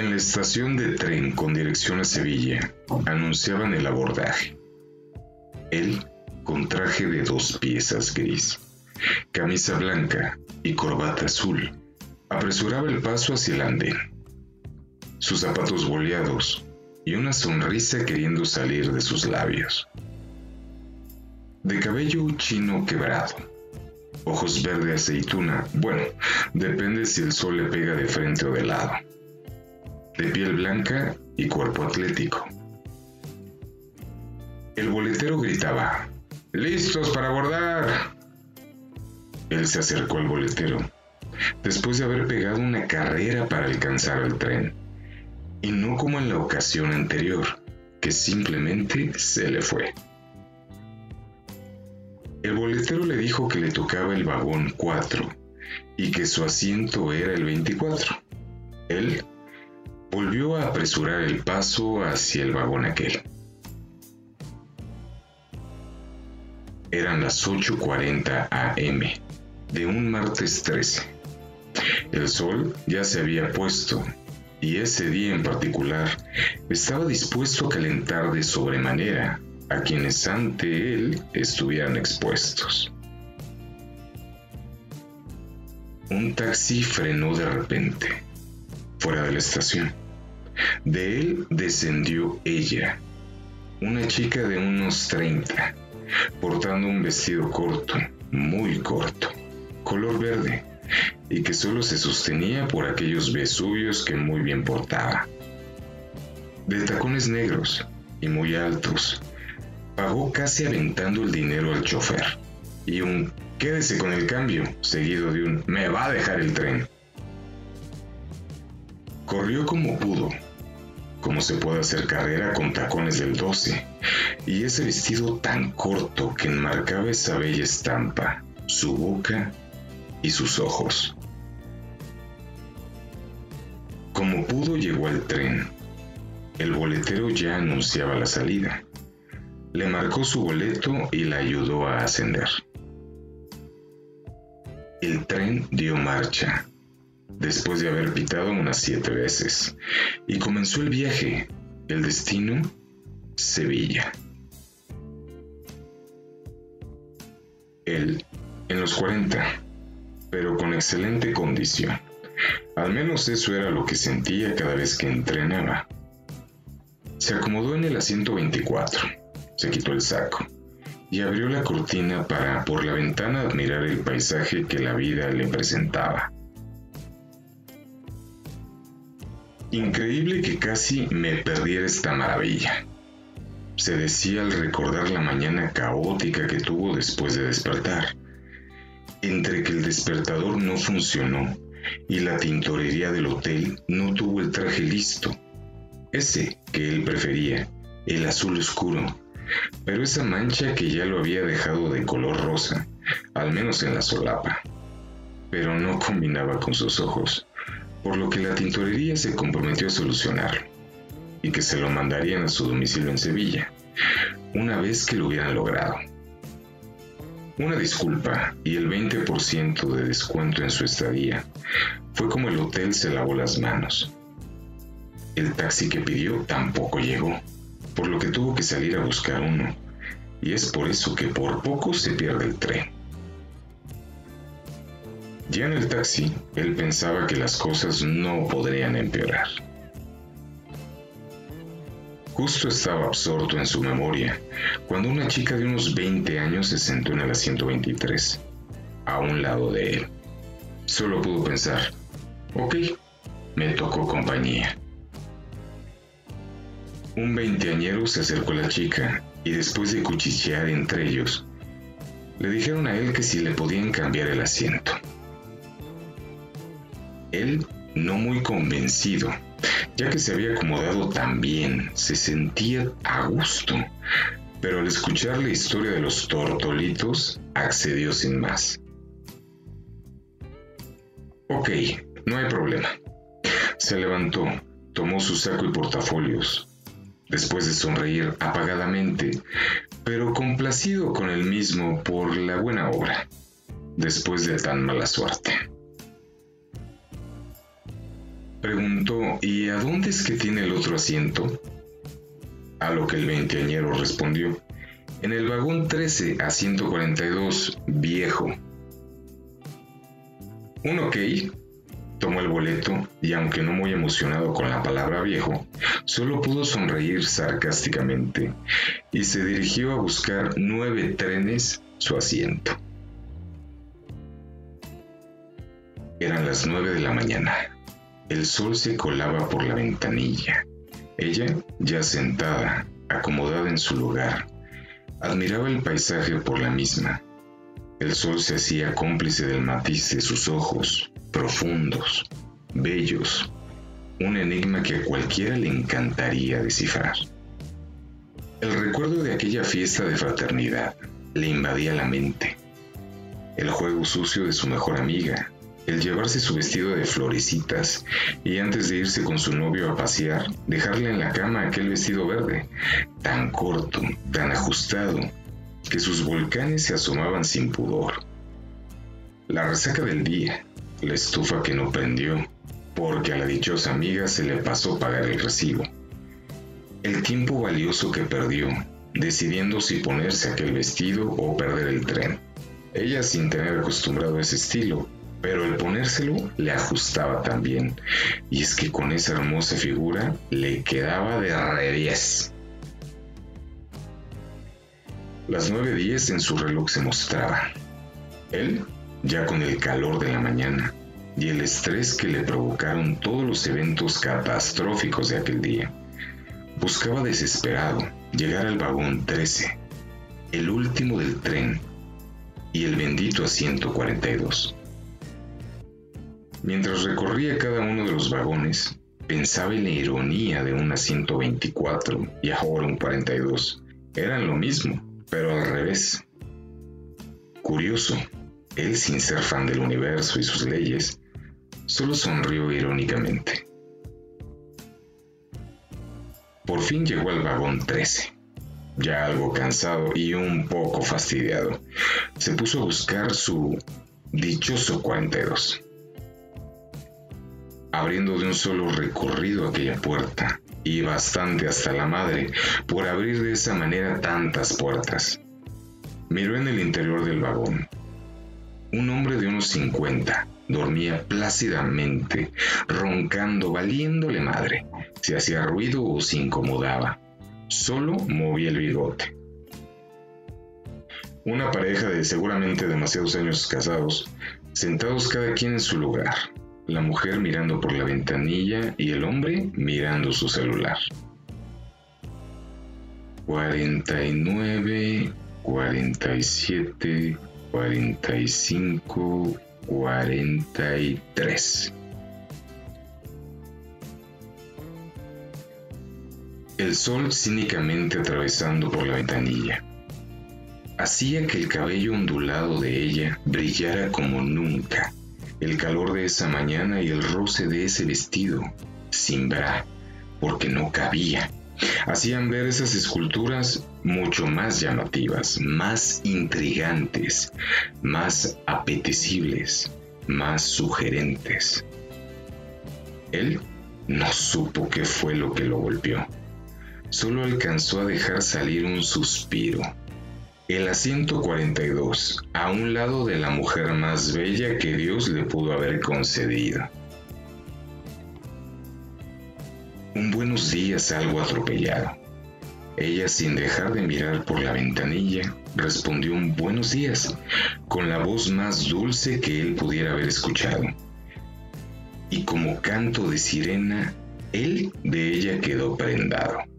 En la estación de tren con dirección a Sevilla anunciaban el abordaje. Él con traje de dos piezas gris, camisa blanca y corbata azul, apresuraba el paso hacia el andén. Sus zapatos boleados y una sonrisa queriendo salir de sus labios. De cabello chino quebrado, ojos verde aceituna, bueno, depende si el sol le pega de frente o de lado. De piel blanca y cuerpo atlético. El boletero gritaba, ¡Listos para abordar! Él se acercó al boletero, después de haber pegado una carrera para alcanzar el tren, y no como en la ocasión anterior, que simplemente se le fue. El boletero le dijo que le tocaba el vagón 4 y que su asiento era el 24. Él volvió a apresurar el paso hacia el vagón aquel. Eran las 8.40 am de un martes 13. El sol ya se había puesto y ese día en particular estaba dispuesto a calentar de sobremanera a quienes ante él estuvieran expuestos. Un taxi frenó de repente, fuera de la estación. De él descendió ella, una chica de unos 30, portando un vestido corto, muy corto, color verde, y que solo se sostenía por aquellos vesuvios que muy bien portaba. De tacones negros y muy altos, Pagó casi aventando el dinero al chofer. Y un quédese con el cambio, seguido de un me va a dejar el tren. Corrió como pudo, como se puede hacer carrera con tacones del 12, y ese vestido tan corto que enmarcaba esa bella estampa, su boca y sus ojos. Como pudo llegó al tren. El boletero ya anunciaba la salida. Le marcó su boleto y la ayudó a ascender. El tren dio marcha, después de haber pitado unas siete veces, y comenzó el viaje. El destino, Sevilla. Él, en los 40, pero con excelente condición. Al menos eso era lo que sentía cada vez que entrenaba. Se acomodó en el asiento 24 se quitó el saco y abrió la cortina para por la ventana admirar el paisaje que la vida le presentaba. Increíble que casi me perdiera esta maravilla, se decía al recordar la mañana caótica que tuvo después de despertar. Entre que el despertador no funcionó y la tintorería del hotel no tuvo el traje listo, ese que él prefería, el azul oscuro, pero esa mancha que ya lo había dejado de color rosa, al menos en la solapa, pero no combinaba con sus ojos, por lo que la tintorería se comprometió a solucionarlo y que se lo mandarían a su domicilio en Sevilla, una vez que lo hubieran logrado. Una disculpa y el 20% de descuento en su estadía fue como el hotel se lavó las manos. El taxi que pidió tampoco llegó por lo que tuvo que salir a buscar uno, y es por eso que por poco se pierde el tren. Ya en el taxi, él pensaba que las cosas no podrían empeorar. Justo estaba absorto en su memoria cuando una chica de unos 20 años se sentó en el asiento 23, a un lado de él. Solo pudo pensar, ok, me tocó compañía. Un veinteañero se acercó a la chica y después de cuchichear entre ellos, le dijeron a él que si le podían cambiar el asiento. Él, no muy convencido, ya que se había acomodado tan bien, se sentía a gusto, pero al escuchar la historia de los tortolitos, accedió sin más. Ok, no hay problema. Se levantó, tomó su saco y portafolios, después de sonreír apagadamente, pero complacido con él mismo por la buena obra, después de tan mala suerte. Preguntó, ¿y a dónde es que tiene el otro asiento? A lo que el veinteañero respondió, en el vagón 13 a 142, viejo. Un ok, tomó el boleto y aunque no muy emocionado con la palabra viejo, solo pudo sonreír sarcásticamente y se dirigió a buscar nueve trenes su asiento. Eran las nueve de la mañana. El sol se colaba por la ventanilla. Ella, ya sentada, acomodada en su lugar, admiraba el paisaje por la misma. El sol se hacía cómplice del matiz de sus ojos, profundos, bellos, un enigma que a cualquiera le encantaría descifrar. El recuerdo de aquella fiesta de fraternidad le invadía la mente. El juego sucio de su mejor amiga, el llevarse su vestido de florecitas y antes de irse con su novio a pasear, dejarle en la cama aquel vestido verde, tan corto, tan ajustado, que sus volcanes se asomaban sin pudor. La resaca del día, la estufa que no prendió, porque a la dichosa amiga se le pasó pagar el recibo. El tiempo valioso que perdió, decidiendo si ponerse aquel vestido o perder el tren. Ella sin tener acostumbrado ese estilo, pero el ponérselo le ajustaba también, y es que con esa hermosa figura le quedaba de revés. Las 9.10 en su reloj se mostraba. Él, ya con el calor de la mañana y el estrés que le provocaron todos los eventos catastróficos de aquel día, buscaba desesperado llegar al vagón 13, el último del tren, y el bendito asiento 42. Mientras recorría cada uno de los vagones, pensaba en la ironía de un asiento 24 y ahora un 42. Eran lo mismo, pero al revés. Curioso, él sin ser fan del universo y sus leyes, solo sonrió irónicamente. Por fin llegó al vagón 13. Ya algo cansado y un poco fastidiado, se puso a buscar su dichoso 42 abriendo de un solo recorrido aquella puerta, y bastante hasta la madre por abrir de esa manera tantas puertas. Miró en el interior del vagón. Un hombre de unos 50 dormía plácidamente, roncando, valiéndole madre, si hacía ruido o se incomodaba. Solo movía el bigote. Una pareja de seguramente demasiados años casados, sentados cada quien en su lugar, la mujer mirando por la ventanilla y el hombre mirando su celular. 49, 47, 45, 43. El sol cínicamente atravesando por la ventanilla hacía que el cabello ondulado de ella brillara como nunca el calor de esa mañana y el roce de ese vestido, sin bra, porque no cabía, hacían ver esas esculturas mucho más llamativas, más intrigantes, más apetecibles, más sugerentes. Él no supo qué fue lo que lo golpeó. Solo alcanzó a dejar salir un suspiro el asiento 42, a un lado de la mujer más bella que Dios le pudo haber concedido. Un buenos días algo atropellado. Ella, sin dejar de mirar por la ventanilla, respondió un buenos días, con la voz más dulce que él pudiera haber escuchado. Y como canto de sirena, él de ella quedó prendado.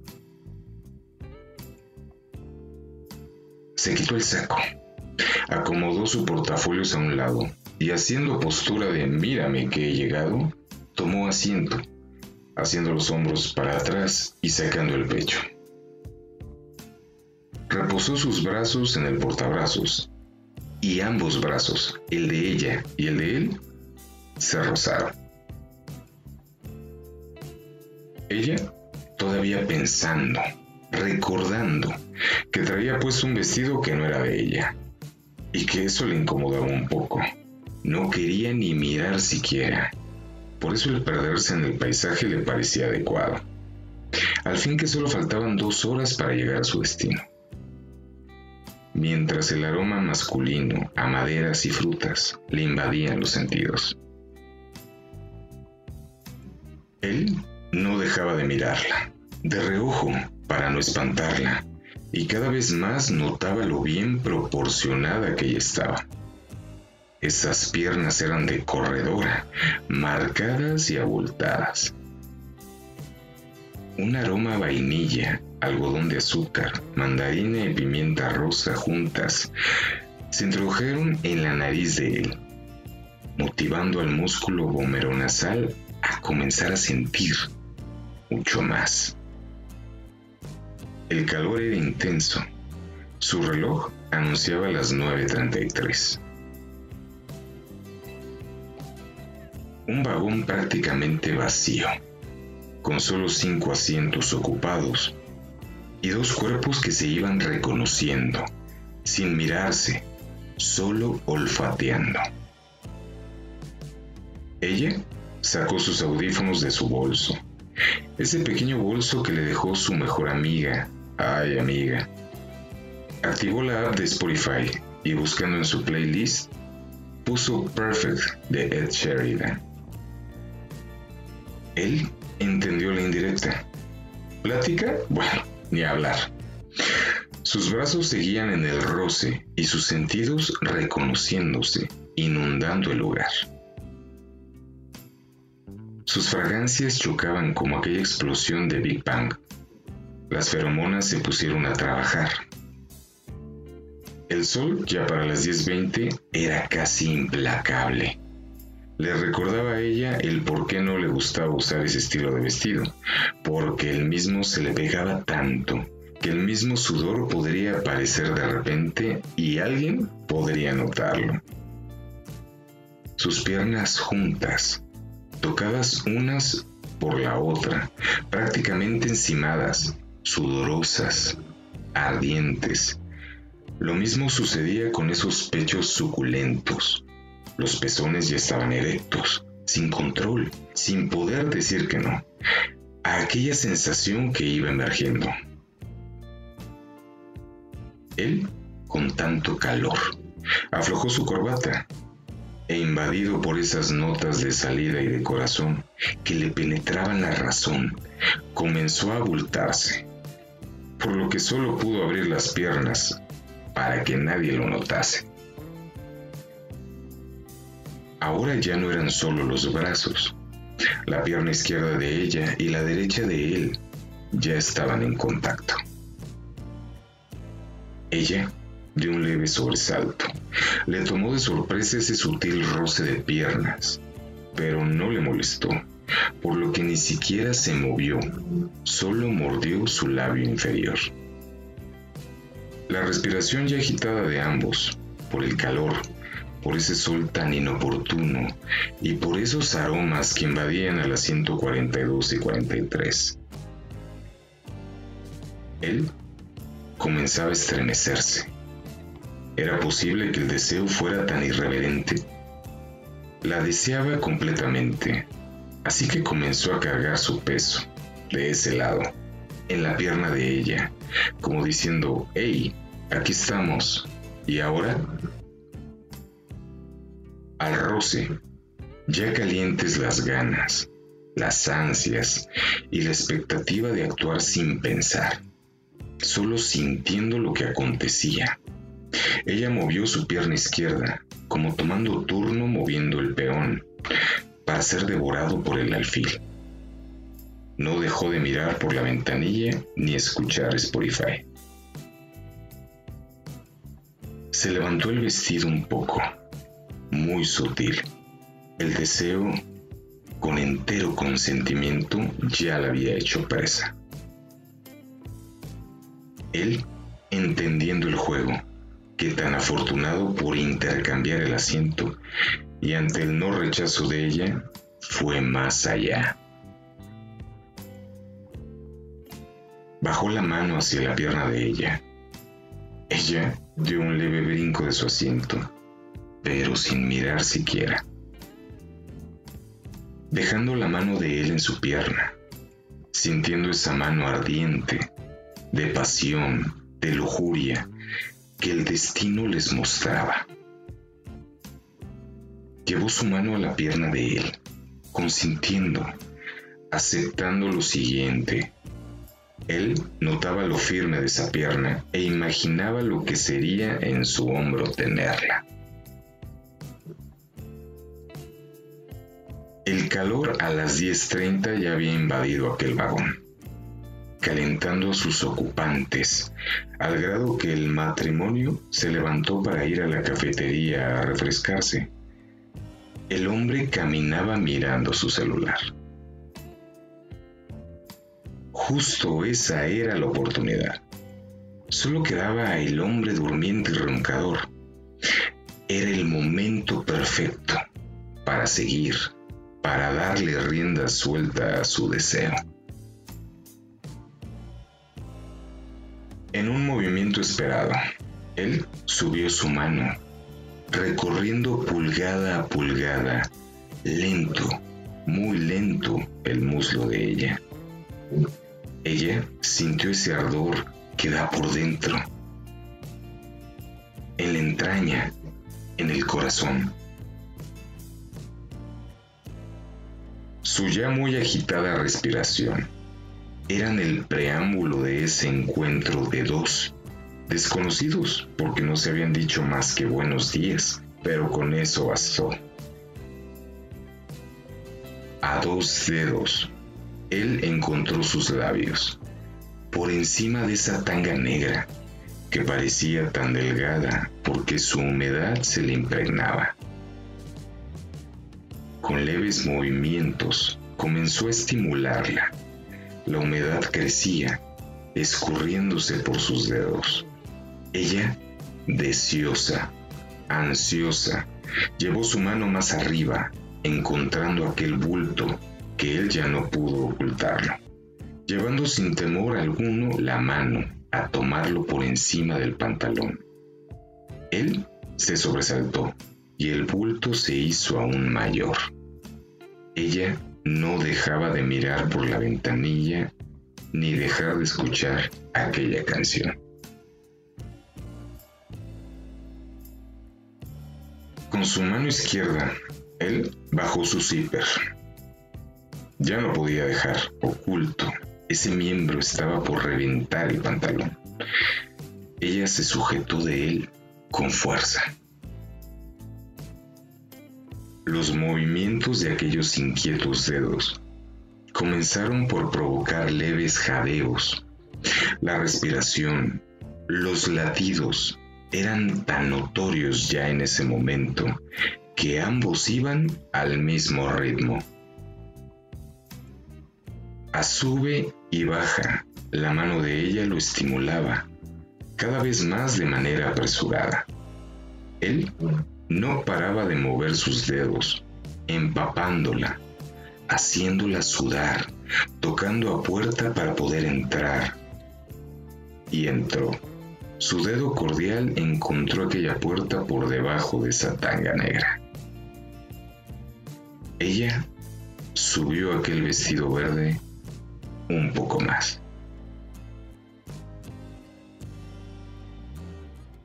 Se quitó el saco, acomodó su portafolios a un lado y haciendo postura de mírame que he llegado, tomó asiento, haciendo los hombros para atrás y sacando el pecho. Reposó sus brazos en el portabrazos y ambos brazos, el de ella y el de él, se rozaron. Ella, todavía pensando, recordando que traía puesto un vestido que no era de ella, y que eso le incomodaba un poco. No quería ni mirar siquiera. por eso el perderse en el paisaje le parecía adecuado. Al fin que solo faltaban dos horas para llegar a su destino. Mientras el aroma masculino a maderas y frutas le invadían los sentidos. Él no dejaba de mirarla, de reojo, para no espantarla, y cada vez más notaba lo bien proporcionada que ella estaba. Esas piernas eran de corredora, marcadas y abultadas. Un aroma a vainilla, algodón de azúcar, mandarina y pimienta rosa juntas se introdujeron en la nariz de él, motivando al músculo vomeronasal a comenzar a sentir mucho más. El calor era intenso. Su reloj anunciaba las 9.33. Un vagón prácticamente vacío, con solo cinco asientos ocupados y dos cuerpos que se iban reconociendo, sin mirarse, solo olfateando. Ella sacó sus audífonos de su bolso, ese pequeño bolso que le dejó su mejor amiga Ay, amiga. Activó la app de Spotify y buscando en su playlist, puso Perfect de Ed Sheridan. Él entendió la indirecta. ¿Plática? Bueno, ni hablar. Sus brazos seguían en el roce y sus sentidos reconociéndose, inundando el lugar. Sus fragancias chocaban como aquella explosión de Big Bang las feromonas se pusieron a trabajar. El sol, ya para las 10.20, era casi implacable. Le recordaba a ella el por qué no le gustaba usar ese estilo de vestido, porque el mismo se le pegaba tanto que el mismo sudor podría aparecer de repente y alguien podría notarlo. Sus piernas juntas, tocadas unas por la otra, prácticamente encimadas, sudorosas, ardientes. Lo mismo sucedía con esos pechos suculentos. Los pezones ya estaban erectos, sin control, sin poder decir que no, a aquella sensación que iba emergiendo. Él, con tanto calor, aflojó su corbata e invadido por esas notas de salida y de corazón que le penetraban la razón, comenzó a abultarse por lo que solo pudo abrir las piernas para que nadie lo notase. Ahora ya no eran solo los brazos, la pierna izquierda de ella y la derecha de él ya estaban en contacto. Ella dio un leve sobresalto. Le tomó de sorpresa ese sutil roce de piernas, pero no le molestó por lo que ni siquiera se movió, solo mordió su labio inferior. La respiración ya agitada de ambos, por el calor, por ese sol tan inoportuno y por esos aromas que invadían a las 142 y 43. Él comenzaba a estremecerse. Era posible que el deseo fuera tan irreverente. La deseaba completamente, Así que comenzó a cargar su peso de ese lado, en la pierna de ella, como diciendo, hey, aquí estamos. ¿Y ahora? Al roce, ya calientes las ganas, las ansias y la expectativa de actuar sin pensar, solo sintiendo lo que acontecía. Ella movió su pierna izquierda, como tomando turno moviendo el peón, para ser devorado por el alfil. No dejó de mirar por la ventanilla ni escuchar Spotify. Se levantó el vestido un poco, muy sutil. El deseo, con entero consentimiento, ya la había hecho presa. Él, entendiendo el juego, que tan afortunado por intercambiar el asiento, y ante el no rechazo de ella, fue más allá. Bajó la mano hacia la pierna de ella. Ella dio un leve brinco de su asiento, pero sin mirar siquiera. dejando la mano de él en su pierna, sintiendo esa mano ardiente, de pasión, de lujuria, que el destino les mostraba. Llevó su mano a la pierna de él, consintiendo, aceptando lo siguiente. Él notaba lo firme de esa pierna e imaginaba lo que sería en su hombro tenerla. El calor a las 10.30 ya había invadido aquel vagón, calentando a sus ocupantes, al grado que el matrimonio se levantó para ir a la cafetería a refrescarse. El hombre caminaba mirando su celular. Justo esa era la oportunidad. Solo quedaba el hombre durmiente y roncador. Era el momento perfecto para seguir, para darle rienda suelta a su deseo. En un movimiento esperado, él subió su mano recorriendo pulgada a pulgada, lento, muy lento, el muslo de ella. Ella sintió ese ardor que da por dentro, en la entraña, en el corazón. Su ya muy agitada respiración eran el preámbulo de ese encuentro de dos desconocidos porque no se habían dicho más que buenos días, pero con eso bastó. A dos dedos, él encontró sus labios, por encima de esa tanga negra que parecía tan delgada porque su humedad se le impregnaba. Con leves movimientos comenzó a estimularla. La humedad crecía, escurriéndose por sus dedos. Ella, deseosa, ansiosa, llevó su mano más arriba, encontrando aquel bulto que él ya no pudo ocultarlo, llevando sin temor alguno la mano a tomarlo por encima del pantalón. Él se sobresaltó y el bulto se hizo aún mayor. Ella no dejaba de mirar por la ventanilla ni dejar de escuchar aquella canción. Con su mano izquierda, él bajó su zipper. Ya no podía dejar oculto. Ese miembro estaba por reventar el pantalón. Ella se sujetó de él con fuerza. Los movimientos de aquellos inquietos dedos comenzaron por provocar leves jadeos. La respiración, los latidos, eran tan notorios ya en ese momento que ambos iban al mismo ritmo. A sube y baja, la mano de ella lo estimulaba, cada vez más de manera apresurada. Él no paraba de mover sus dedos, empapándola, haciéndola sudar, tocando a puerta para poder entrar. Y entró. Su dedo cordial encontró aquella puerta por debajo de esa tanga negra. Ella subió aquel vestido verde un poco más.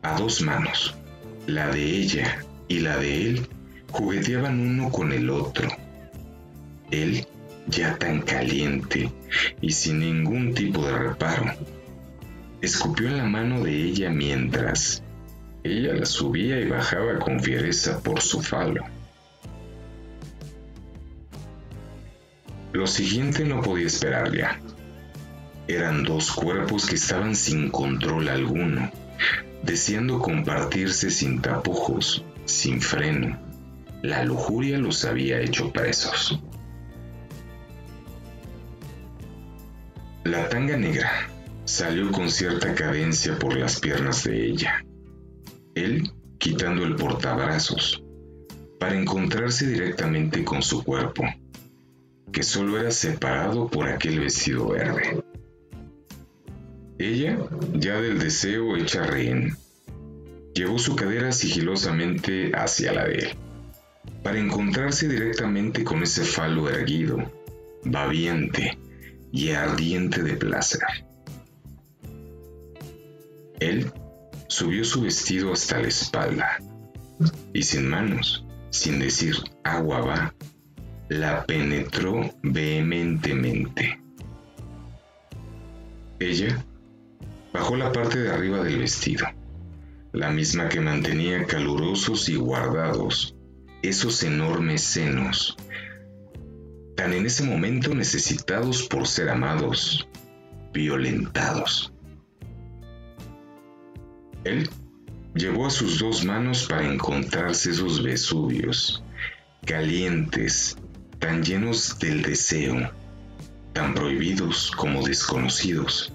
A dos manos, la de ella y la de él jugueteaban uno con el otro. Él ya tan caliente y sin ningún tipo de reparo escupió en la mano de ella mientras ella la subía y bajaba con fiereza por su falo. Lo siguiente no podía esperar ya. Eran dos cuerpos que estaban sin control alguno, deseando compartirse sin tapujos, sin freno. La lujuria los había hecho presos. La tanga negra Salió con cierta cadencia por las piernas de ella, él quitando el portabrazos, para encontrarse directamente con su cuerpo, que solo era separado por aquel vestido verde. Ella, ya del deseo hecha rehén, llevó su cadera sigilosamente hacia la de él, para encontrarse directamente con ese falo erguido, babiente y ardiente de placer. Él subió su vestido hasta la espalda y sin manos, sin decir agua va, la penetró vehementemente. Ella bajó la parte de arriba del vestido, la misma que mantenía calurosos y guardados esos enormes senos, tan en ese momento necesitados por ser amados, violentados. Él llevó a sus dos manos para encontrarse esos Vesuvios, calientes, tan llenos del deseo, tan prohibidos como desconocidos,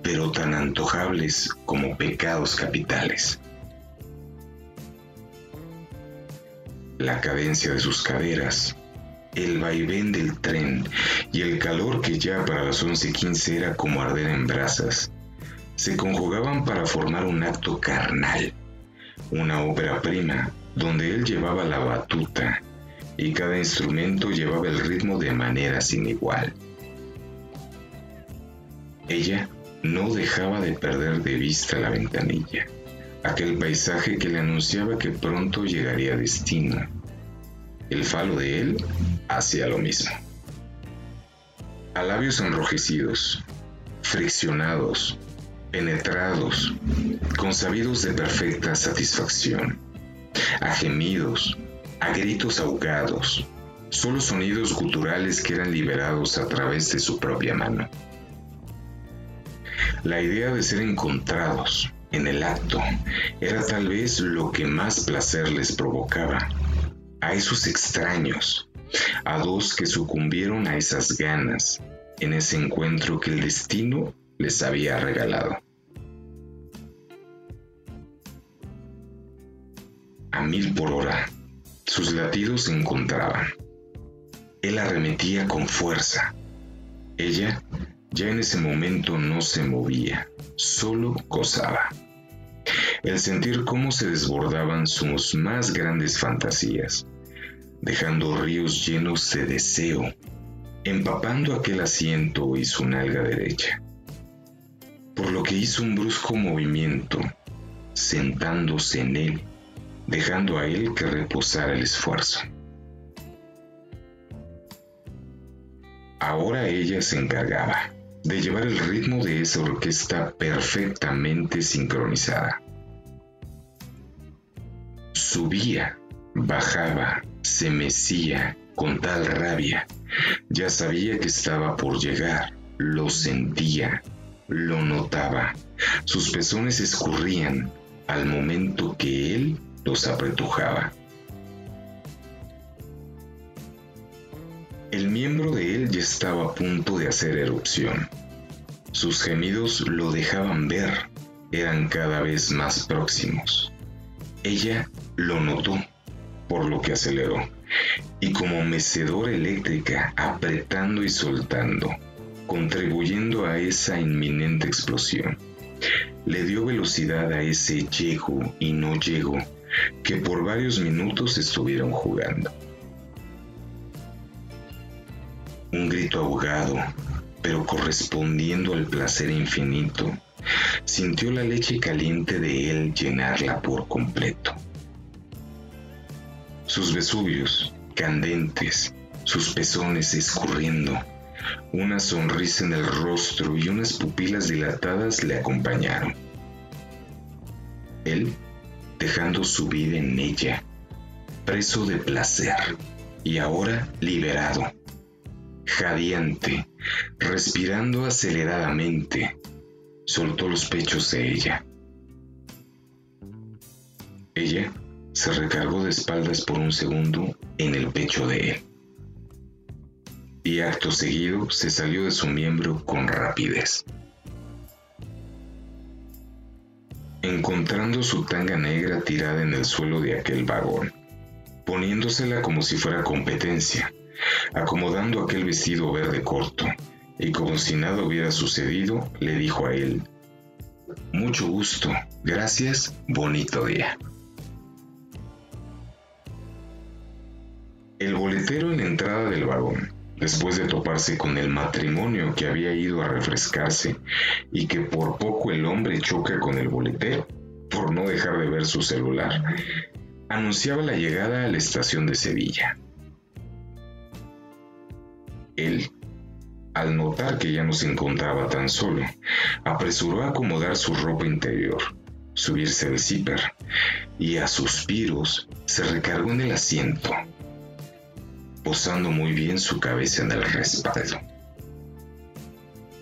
pero tan antojables como pecados capitales. La cadencia de sus caderas, el vaivén del tren y el calor que ya para las 11:15 era como arder en brasas, se conjugaban para formar un acto carnal, una ópera prima donde él llevaba la batuta y cada instrumento llevaba el ritmo de manera sin igual. Ella no dejaba de perder de vista la ventanilla, aquel paisaje que le anunciaba que pronto llegaría destino. El falo de él hacía lo mismo. A labios enrojecidos, friccionados, penetrados, consabidos de perfecta satisfacción, a gemidos, a gritos ahogados, solo sonidos guturales que eran liberados a través de su propia mano. La idea de ser encontrados en el acto era tal vez lo que más placer les provocaba. A esos extraños, a dos que sucumbieron a esas ganas en ese encuentro que el destino les había regalado. A mil por hora, sus latidos se encontraban. Él arremetía con fuerza. Ella ya en ese momento no se movía, solo gozaba. El sentir cómo se desbordaban sus más grandes fantasías, dejando ríos llenos de deseo, empapando aquel asiento y su nalga derecha por lo que hizo un brusco movimiento, sentándose en él, dejando a él que reposara el esfuerzo. Ahora ella se encargaba de llevar el ritmo de esa orquesta perfectamente sincronizada. Subía, bajaba, se mecía con tal rabia. Ya sabía que estaba por llegar, lo sentía, lo notaba. Sus pezones escurrían al momento que él los apretujaba. El miembro de él ya estaba a punto de hacer erupción. Sus gemidos lo dejaban ver, eran cada vez más próximos. Ella lo notó, por lo que aceleró, y como mecedora eléctrica apretando y soltando, contribuyendo a esa inminente explosión. Le dio velocidad a ese llego y no llego que por varios minutos estuvieron jugando. Un grito ahogado, pero correspondiendo al placer infinito, sintió la leche caliente de él llenarla por completo. Sus vesuvios, candentes, sus pezones escurriendo, una sonrisa en el rostro y unas pupilas dilatadas le acompañaron. Él dejando su vida en ella, preso de placer y ahora liberado, jadeante, respirando aceleradamente, soltó los pechos de ella. Ella se recargó de espaldas por un segundo en el pecho de él y acto seguido se salió de su miembro con rapidez. Encontrando su tanga negra tirada en el suelo de aquel vagón, poniéndosela como si fuera competencia, acomodando aquel vestido verde corto, y como si nada hubiera sucedido, le dijo a él, Mucho gusto, gracias, bonito día. El boletero en la entrada del vagón, después de toparse con el matrimonio que había ido a refrescarse y que por poco el hombre choca con el boletero, por no dejar de ver su celular, anunciaba la llegada a la estación de Sevilla. Él, al notar que ya no se encontraba tan solo, apresuró a acomodar su ropa interior, subirse al zipper y a suspiros se recargó en el asiento, posando muy bien su cabeza en el respaldo.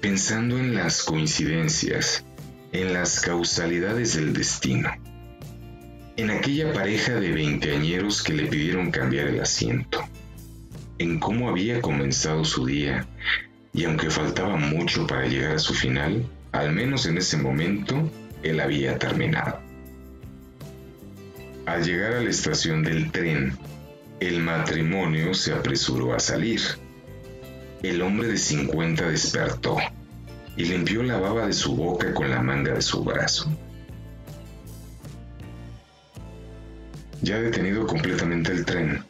Pensando en las coincidencias, en las causalidades del destino, en aquella pareja de veinteañeros que le pidieron cambiar el asiento, en cómo había comenzado su día y aunque faltaba mucho para llegar a su final, al menos en ese momento, él había terminado. Al llegar a la estación del tren, el matrimonio se apresuró a salir. El hombre de 50 despertó y limpió la baba de su boca con la manga de su brazo. Ya detenido completamente el tren,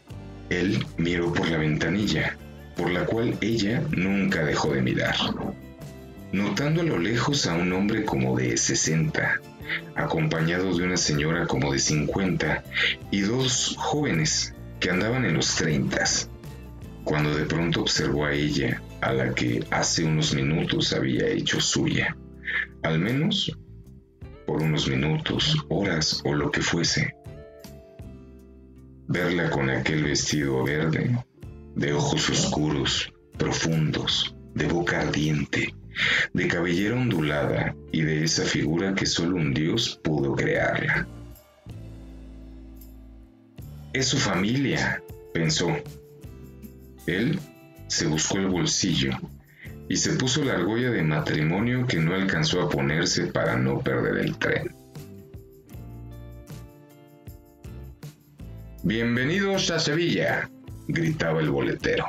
él miró por la ventanilla, por la cual ella nunca dejó de mirar, notando a lo lejos a un hombre como de 60, acompañado de una señora como de 50 y dos jóvenes que andaban en los 30, cuando de pronto observó a ella, a la que hace unos minutos había hecho suya, al menos por unos minutos, horas o lo que fuese verla con aquel vestido verde, de ojos oscuros, profundos, de boca ardiente, de cabellera ondulada y de esa figura que solo un dios pudo crearla. Es su familia, pensó. Él se buscó el bolsillo y se puso la argolla de matrimonio que no alcanzó a ponerse para no perder el tren. Bienvenidos a Sevilla, gritaba el boletero.